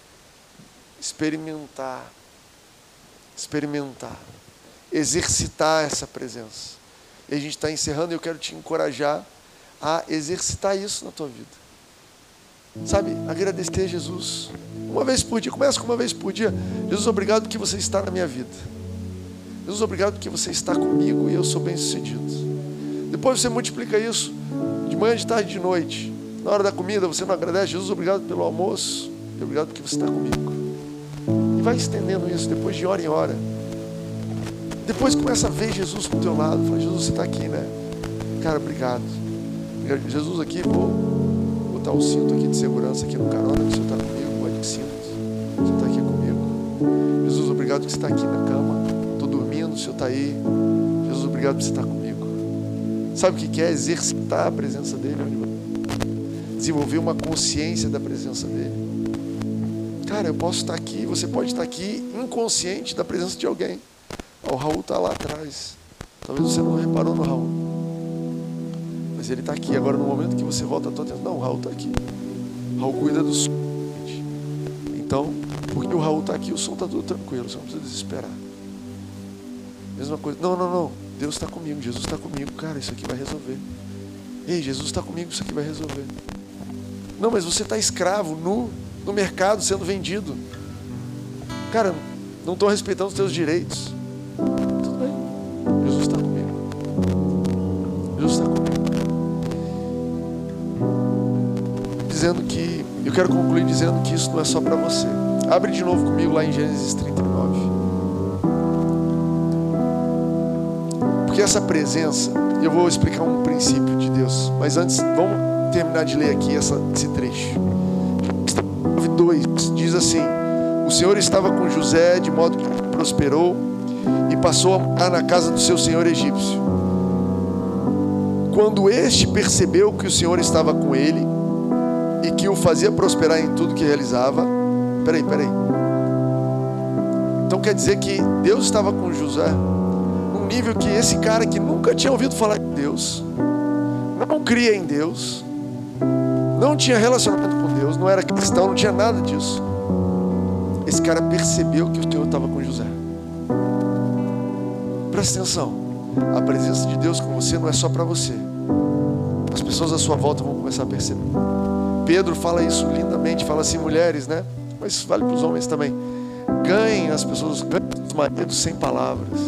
experimentar. Experimentar. Exercitar essa presença. E a gente está encerrando e eu quero te encorajar a exercitar isso na tua vida. Sabe, agradecer a Jesus. Uma vez por dia, começa com uma vez por dia. Jesus, obrigado porque você está na minha vida. Jesus, obrigado porque você está comigo e eu sou bem sucedido. Depois você multiplica isso de manhã, de tarde, de noite. Na hora da comida, você não agradece. Jesus, obrigado pelo almoço. E obrigado porque você está comigo. E vai estendendo isso depois de hora em hora. Depois começa a ver Jesus do teu lado. Fala, Jesus, você está aqui, né? Cara, obrigado. Jesus aqui, vou botar o cinto aqui de segurança aqui no carona, o Senhor está comigo, pode de cinto. O Senhor está aqui comigo. Jesus, obrigado que você está aqui na cama. O Senhor está aí. Jesus, obrigado por você estar comigo. Sabe o que é exercitar a presença dele? Desenvolver uma consciência da presença dele. Cara, eu posso estar aqui, você pode estar aqui inconsciente da presença de alguém. O Raul está lá atrás. Talvez você não reparou no Raul. Mas ele está aqui. Agora, no momento que você volta a tua atenção, não, o Raul está aqui. O Raul cuida do som. Então, porque o Raul está aqui, o som está tudo tranquilo, você não precisa desesperar. Mesma coisa. Não, não, não. Deus está comigo, Jesus está comigo. Cara, isso aqui vai resolver. Ei, Jesus está comigo, isso aqui vai resolver. Não, mas você está escravo no, no mercado sendo vendido. Cara, não estou respeitando os teus direitos. Tudo bem. Jesus está comigo. Jesus está comigo. dizendo que, eu quero concluir dizendo que isso não é só para você. Abre de novo comigo lá em Gênesis 39. Porque essa presença, eu vou explicar um princípio de Deus, mas antes, vamos terminar de ler aqui essa, esse trecho. 2 diz assim: O Senhor estava com José, de modo que prosperou e passou a morar na casa do seu senhor egípcio. Quando este percebeu que o Senhor estava com ele, e que o fazia prosperar em tudo que realizava. Peraí, peraí. Então quer dizer que Deus estava com José nível que esse cara que nunca tinha ouvido falar de Deus, não cria em Deus, não tinha relacionamento com Deus, não era cristão, não tinha nada disso. Esse cara percebeu que o Senhor estava com José. Presta atenção. A presença de Deus com você não é só para você. As pessoas à sua volta vão começar a perceber. Pedro fala isso lindamente, fala assim, mulheres, né? Mas vale para os homens também. Ganhem as pessoas, ganhem os maridos sem palavras.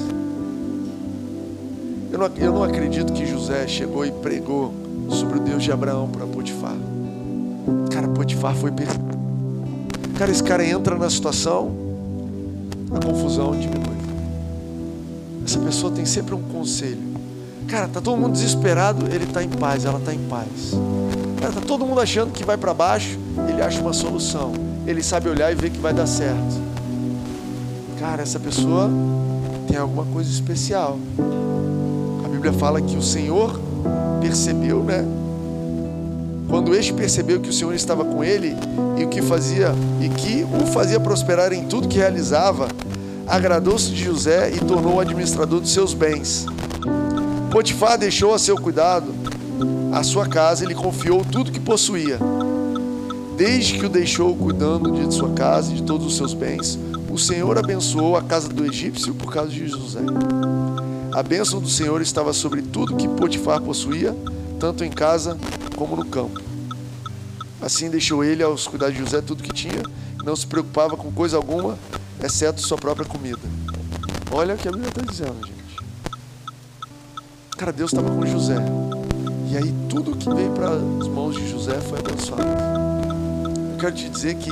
Eu não, eu não acredito que José chegou e pregou sobre o Deus de Abraão para Potifar. Cara, Potifar foi perfeito. Cara, esse cara entra na situação, a confusão diminui. Essa pessoa tem sempre um conselho. Cara, tá todo mundo desesperado, ele está em paz, ela está em paz. Cara, tá todo mundo achando que vai para baixo, ele acha uma solução. Ele sabe olhar e ver que vai dar certo. Cara, essa pessoa tem alguma coisa especial. Bíblia fala que o Senhor percebeu, né? Quando este percebeu que o Senhor estava com ele e o que fazia e que o fazia prosperar em tudo que realizava, agradou-se de José e tornou o administrador dos seus bens. Potifar deixou a seu cuidado a sua casa e lhe confiou tudo que possuía. Desde que o deixou cuidando de sua casa e de todos os seus bens, o Senhor abençoou a casa do egípcio por causa de José. A bênção do Senhor estava sobre tudo que Potifar possuía, tanto em casa como no campo. Assim deixou ele aos cuidar de José tudo que tinha, não se preocupava com coisa alguma, exceto sua própria comida. Olha o que a Bíblia está dizendo, gente. Cara, Deus estava com José. E aí tudo que veio para as mãos de José foi abençoado. Eu quero te dizer que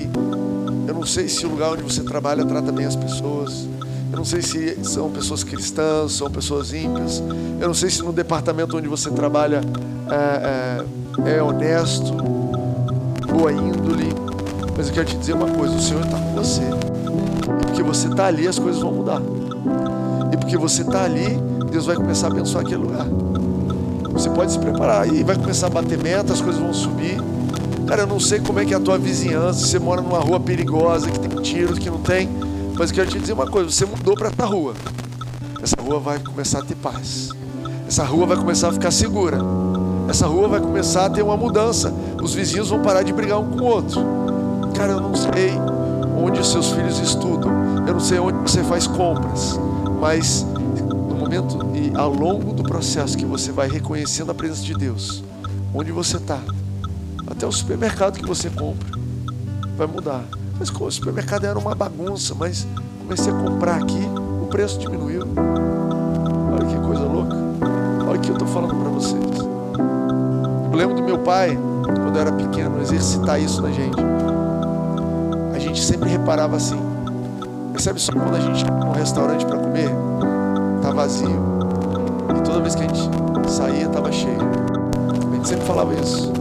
eu não sei se o lugar onde você trabalha trata bem as pessoas. Eu não sei se são pessoas cristãs, são pessoas ímpias. Eu não sei se no departamento onde você trabalha é, é, é honesto, boa índole. Mas eu quero te dizer uma coisa: o Senhor está com você. E porque você está ali, as coisas vão mudar. E porque você está ali, Deus vai começar a abençoar aquele lugar. Você pode se preparar e vai começar a bater meta, as coisas vão subir. Cara, eu não sei como é que é a tua vizinhança, se você mora numa rua perigosa, que tem tiros, que não tem. Mas eu quero te dizer uma coisa, você mudou para essa rua. Essa rua vai começar a ter paz. Essa rua vai começar a ficar segura. Essa rua vai começar a ter uma mudança. Os vizinhos vão parar de brigar um com o outro. Cara, eu não sei onde os seus filhos estudam. Eu não sei onde você faz compras. Mas no momento e ao longo do processo que você vai reconhecendo a presença de Deus, onde você está, até o supermercado que você compra, vai mudar. Mas o supermercado era uma bagunça, mas comecei a comprar aqui, o preço diminuiu. Olha que coisa louca. Olha o que eu estou falando para vocês. Eu lembro do meu pai, quando eu era pequeno, exercitar isso na gente. A gente sempre reparava assim. Percebe só quando a gente ia num restaurante para comer, tá vazio. E toda vez que a gente saía, estava cheio. A gente sempre falava isso.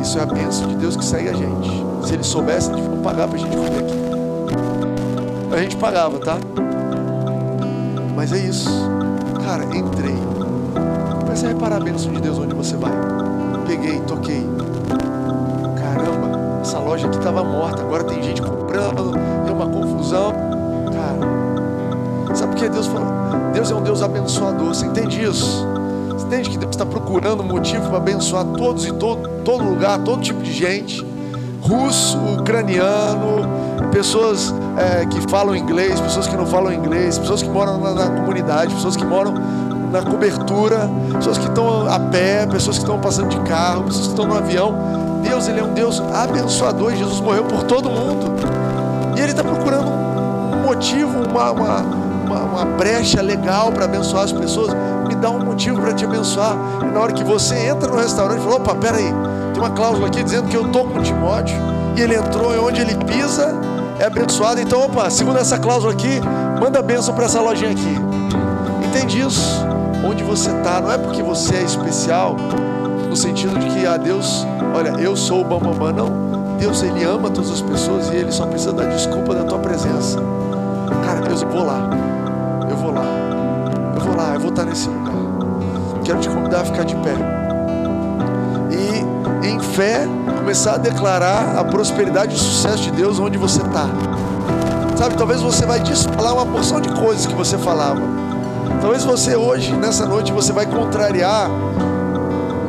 Isso é a bênção de Deus que segue a gente. Se eles soubessem, eles iam pagar para a gente comer aqui. A gente pagava, tá? Mas é isso. Cara, entrei. Comece a reparar a bênção de Deus onde você vai. Peguei, toquei. Caramba, essa loja aqui estava morta. Agora tem gente comprando. Tem uma confusão. Cara, sabe por que Deus falou? Deus é um Deus abençoador. Você entende isso? Você entende que Deus está procurando motivo para abençoar todos e todo, todo lugar, todo tipo de gente russo, ucraniano, pessoas é, que falam inglês, pessoas que não falam inglês, pessoas que moram na, na comunidade, pessoas que moram na cobertura, pessoas que estão a pé, pessoas que estão passando de carro, pessoas que estão no avião. Deus, Ele é um Deus abençoador Jesus morreu por todo mundo. E Ele está procurando um motivo, uma, uma, uma, uma brecha legal para abençoar as pessoas. Me dá um motivo para te abençoar. E na hora que você entra no restaurante, fala: opa, peraí, tem uma cláusula aqui dizendo que eu estou com Timóteo e ele entrou e onde ele pisa é abençoado. Então, opa, segundo essa cláusula aqui, manda bênção para essa lojinha aqui. Entende isso? Onde você está, não é porque você é especial, no sentido de que, ah, Deus, olha, eu sou o bambambam, não. Deus, Ele ama todas as pessoas e Ele só precisa da desculpa da tua presença. Cara, Deus, eu vou lá. Eu vou lá. Eu vou lá, eu vou estar nesse lugar. Quero te convidar a ficar de pé fé, começar a declarar a prosperidade e o sucesso de Deus onde você está. Sabe, talvez você vai falar uma porção de coisas que você falava. Talvez você hoje, nessa noite, você vai contrariar.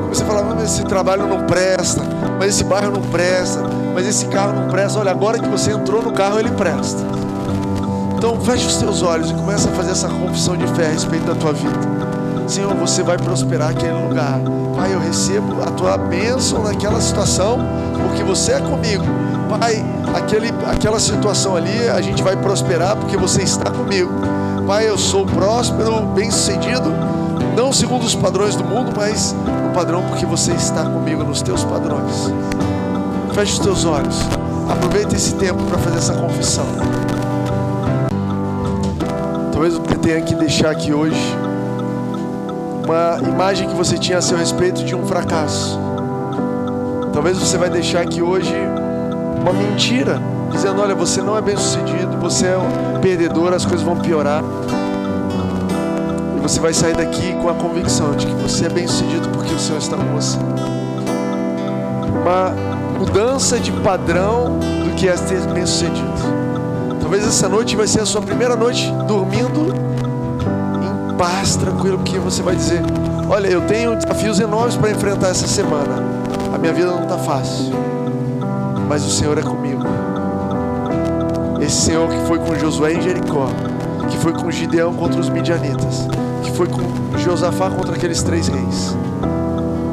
Você fala, mas esse trabalho não presta, mas esse bairro não presta, mas esse carro não presta. Olha, agora que você entrou no carro, ele presta. Então feche os teus olhos e começa a fazer essa confissão de fé a respeito da tua vida. Senhor, você vai prosperar aquele lugar. Pai, eu recebo a tua bênção naquela situação, porque você é comigo. Pai, aquele, aquela situação ali, a gente vai prosperar porque você está comigo. Pai, eu sou próspero, bem-sucedido, não segundo os padrões do mundo, mas no padrão porque você está comigo nos teus padrões. Feche os teus olhos. Aproveita esse tempo para fazer essa confissão. Talvez eu tenha que deixar aqui hoje uma imagem que você tinha a seu respeito de um fracasso. Talvez você vai deixar aqui hoje uma mentira, dizendo: olha, você não é bem sucedido, você é um perdedor, as coisas vão piorar. E você vai sair daqui com a convicção de que você é bem sucedido porque o Senhor está com você. Uma mudança de padrão do que é ter bem sucedido. Talvez essa noite vai ser a sua primeira noite dormindo paz, tranquilo, porque você vai dizer: Olha, eu tenho desafios enormes para enfrentar essa semana. A minha vida não está fácil, mas o Senhor é comigo. Esse Senhor que foi com Josué em Jericó, que foi com Gideão contra os midianitas, que foi com Josafá contra aqueles três reis.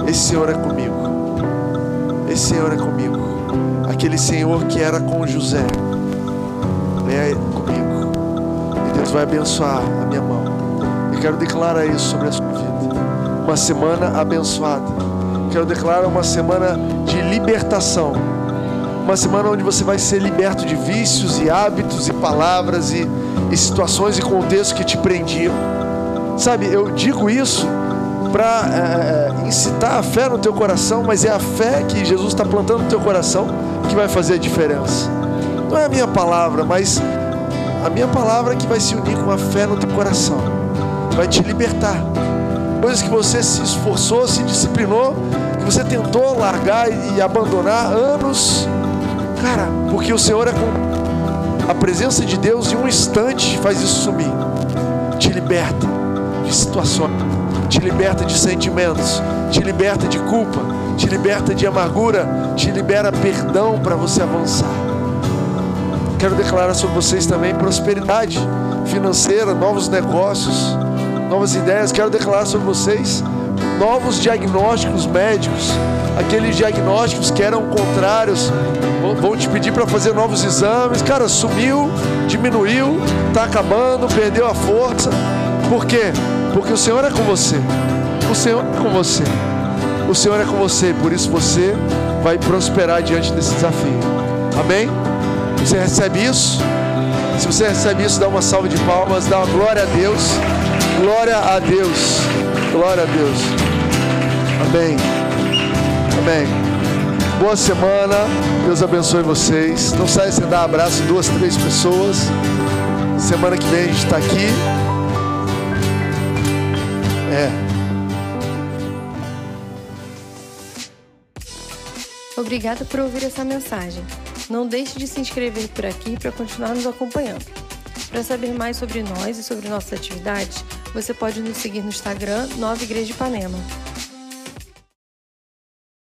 Esse Senhor é comigo. Esse Senhor é comigo. Aquele Senhor que era com José é comigo. E Deus vai abençoar a minha mão. Quero declarar isso sobre a sua vida. Uma semana abençoada. Quero declarar uma semana de libertação. Uma semana onde você vai ser liberto de vícios e hábitos e palavras e, e situações e contextos que te prendiam. Sabe, eu digo isso para é, é, incitar a fé no teu coração, mas é a fé que Jesus está plantando no teu coração que vai fazer a diferença. Não é a minha palavra, mas a minha palavra que vai se unir com a fé no teu coração. Vai te libertar. Coisas que você se esforçou, se disciplinou, que você tentou largar e abandonar anos. Cara, porque o Senhor é com a presença de Deus em um instante faz isso sumir. Te liberta de situações, te liberta de sentimentos, te liberta de culpa, te liberta de amargura, te libera perdão para você avançar. Quero declarar sobre vocês também prosperidade financeira, novos negócios, novas ideias. Quero declarar sobre vocês novos diagnósticos médicos, aqueles diagnósticos que eram contrários, vão te pedir para fazer novos exames. Cara, sumiu, diminuiu, está acabando, perdeu a força. Por quê? Porque o Senhor é com você. O Senhor é com você. O Senhor é com você, por isso você vai prosperar diante desse desafio. Amém? Você recebe isso? Se você recebe isso, dá uma salva de palmas, dá uma glória a Deus. Glória a Deus. Glória a Deus. Amém. Amém. Boa semana. Deus abençoe vocês. Não saia sem dar abraço duas, três pessoas. Semana que vem a gente está aqui. É. Obrigada por ouvir essa mensagem. Não deixe de se inscrever por aqui para continuar nos acompanhando. Para saber mais sobre nós e sobre nossas atividades, você pode nos seguir no Instagram Nova Igreja de Ipanema